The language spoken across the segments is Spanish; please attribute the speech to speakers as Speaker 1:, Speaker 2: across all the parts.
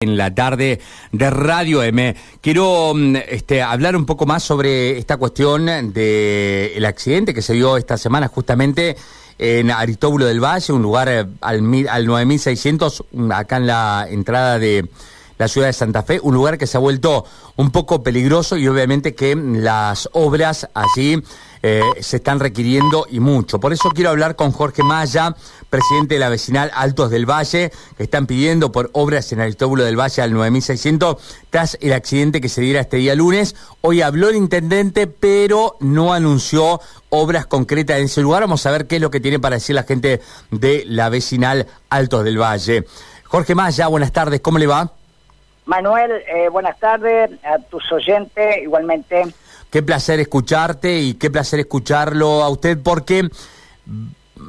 Speaker 1: en la tarde de Radio M. Quiero mm, este, hablar un poco más sobre esta cuestión del el accidente que se dio esta semana justamente en Aristóbulo del Valle, un lugar eh, al, al 9600, mm, acá en la entrada de la ciudad de Santa Fe, un lugar que se ha vuelto un poco peligroso y obviamente que las obras allí eh, se están requiriendo y mucho. Por eso quiero hablar con Jorge Maya, presidente de la vecinal Altos del Valle, que están pidiendo por obras en Aristóbulo del Valle al 9600 tras el accidente que se diera este día lunes. Hoy habló el intendente, pero no anunció obras concretas en ese lugar. Vamos a ver qué es lo que tiene para decir la gente de la vecinal Altos del Valle. Jorge Maya, buenas tardes, ¿cómo le va?
Speaker 2: Manuel, eh, buenas tardes a tus oyentes, igualmente.
Speaker 1: Qué placer escucharte y qué placer escucharlo a usted porque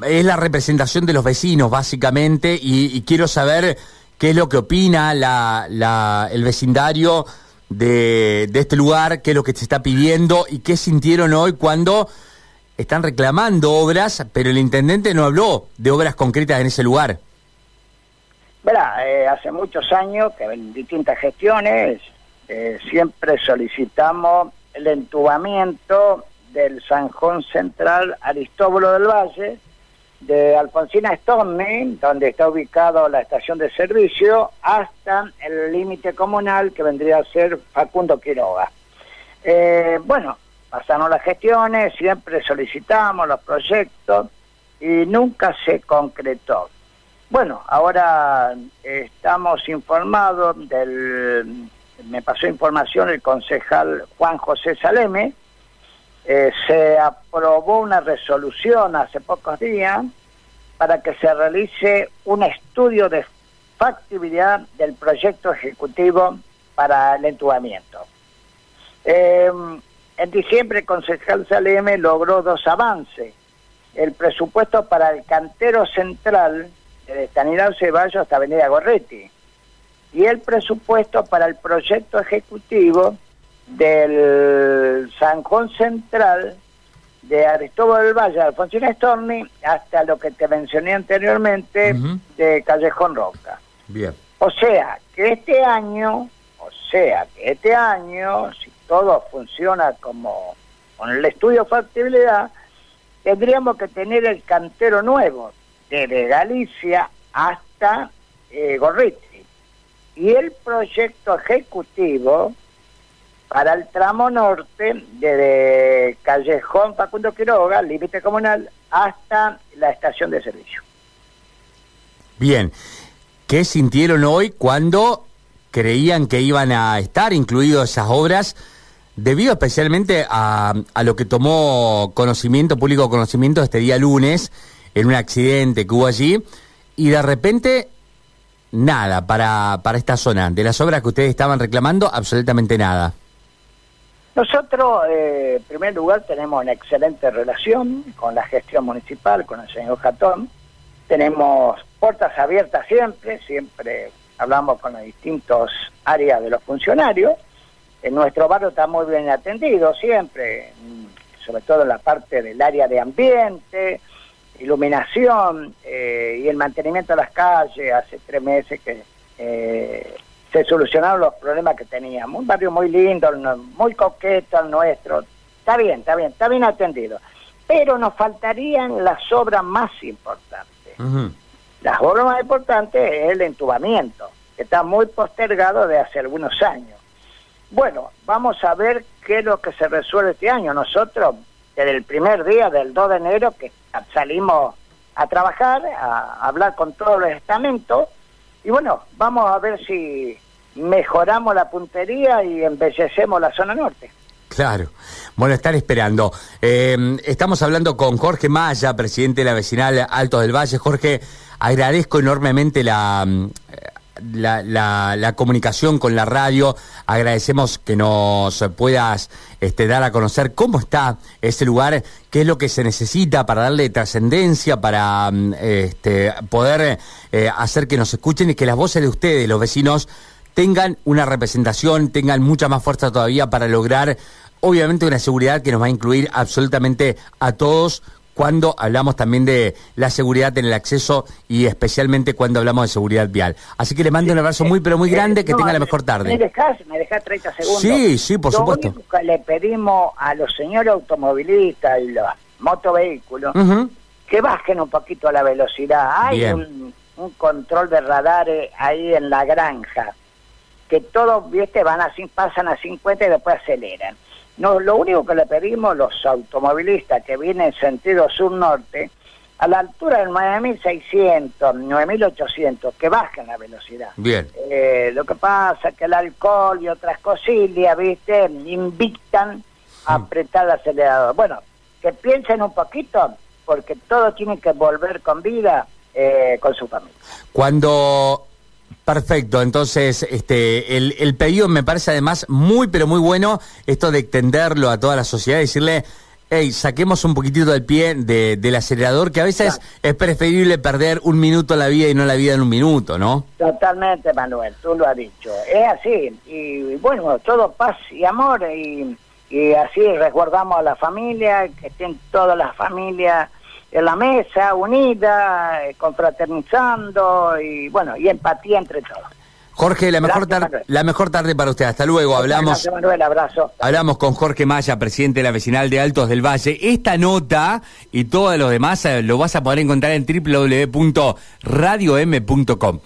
Speaker 1: es la representación de los vecinos, básicamente, y, quiero saber qué es lo que opina la, el vecindario de, de, este lugar, qué es lo que se está pidiendo y qué sintieron hoy cuando están reclamando obras, pero el intendente no habló de obras concretas en ese lugar.
Speaker 2: Verá, eh, hace muchos años que en distintas gestiones eh, siempre solicitamos el entubamiento del Sanjón Central Aristóbulo del Valle, de Alfonsina Storni, donde está ubicado la estación de servicio, hasta el límite comunal que vendría a ser Facundo Quiroga. Eh, bueno, pasaron las gestiones, siempre solicitamos los proyectos y nunca se concretó. Bueno, ahora estamos informados del me pasó información el concejal Juan José Saleme, eh, se aprobó una resolución hace pocos días para que se realice un estudio de factibilidad del proyecto ejecutivo para el entubamiento. Eh, en diciembre el concejal Saleme logró dos avances. El presupuesto para el cantero central de Stanislao Ceballos hasta Avenida Gorretti y el presupuesto para el proyecto ejecutivo del San Juan Central de Aristóbal del Valle, Alfonsín Storni, hasta lo que te mencioné anteriormente de Callejón Roca.
Speaker 1: Bien.
Speaker 2: O sea, que este año, o sea, que este año, si todo funciona como con el estudio de factibilidad, tendríamos que tener el cantero nuevo, desde Galicia hasta eh, Gorriti y el proyecto ejecutivo para el tramo norte desde Callejón Facundo Quiroga, límite comunal, hasta la estación de servicio.
Speaker 1: Bien, ¿qué sintieron hoy cuando creían que iban a estar incluidas esas obras, debido especialmente a, a lo que tomó conocimiento, público conocimiento este día lunes, en un accidente que hubo allí, y de repente nada para, para esta zona. De las obras que ustedes estaban reclamando, absolutamente nada.
Speaker 2: Nosotros, eh, en primer lugar, tenemos una excelente relación con la gestión municipal, con el señor Jatón. Tenemos puertas abiertas siempre, siempre hablamos con las distintas áreas de los funcionarios. En nuestro barrio está muy bien atendido siempre, sobre todo en la parte del área de ambiente, iluminación eh, y el mantenimiento de las calles. Hace tres meses que eh, se solucionaron los problemas que teníamos. Un barrio muy lindo, muy coqueto el nuestro. Está bien, está bien, está bien atendido. Pero nos faltarían las obras más importantes. Las obras más importantes es el entubamiento, que está muy postergado de hace algunos años. Bueno, vamos a ver qué es lo que se resuelve este año. Nosotros desde el primer día del 2 de enero que salimos a trabajar, a hablar con todos los estamentos y bueno, vamos a ver si mejoramos la puntería y embellecemos la zona norte.
Speaker 1: Claro. Bueno, estar esperando. Eh, estamos hablando con Jorge Maya, presidente de la vecinal Altos del Valle. Jorge, agradezco enormemente la, la, la, comunicación con la radio. Agradecemos que nos puedas este, dar a conocer cómo está ese lugar, qué es lo que se necesita para darle trascendencia, para mm, este, poder eh, hacer que nos escuchen y que las voces de ustedes, los vecinos, tengan una representación, tengan mucha más fuerza todavía para lograr, obviamente, una seguridad que nos va a incluir absolutamente a todos cuando hablamos también de la seguridad en el acceso y especialmente cuando hablamos de seguridad vial. Así que le mando un abrazo muy, pero muy grande, que tenga la mejor tarde.
Speaker 2: ¿Me dejás, me dejás 30 segundos?
Speaker 1: Sí, sí, por supuesto.
Speaker 2: Lo único que le pedimos a los señores automovilistas y los motovehículos, que bajen un poquito la velocidad. Hay un, control de radares ahí en la granja, que todos, viste, van así, pasan a 50 y después aceleran. No, lo único que le pedimos los automovilistas que vienen en sentido sur-norte, a la altura del 9600, 9800, que bajen la velocidad.
Speaker 1: Bien.
Speaker 2: Eh, lo que pasa es que el alcohol y otras cosillas, viste, invitan a mm. apretar el acelerador. Bueno, que piensen un poquito, porque todo tiene que volver con vida eh, con su familia.
Speaker 1: Cuando Perfecto, entonces este el, el, pedido me parece además muy pero muy bueno esto de extenderlo a toda la sociedad, decirle, hey, saquemos un poquitito del pie de, del acelerador, que a veces es preferible perder un minuto la vida y no la vida en un minuto, ¿no?
Speaker 2: Totalmente, Manuel, tú lo has dicho. Es así, y bueno, todo paz y amor, y, y así resguardamos a la familia, que estén todas las familias en la mesa, unida, eh, confraternizando y bueno, y empatía entre todos.
Speaker 1: Jorge, la mejor, tarde, la mejor tarde para usted. Hasta luego. Hablamos,
Speaker 2: Manuel, abrazo.
Speaker 1: hablamos con Jorge Maya, presidente de la vecinal de Altos del Valle. Esta nota y todo lo demás eh, lo vas a poder encontrar en www.radiom.com.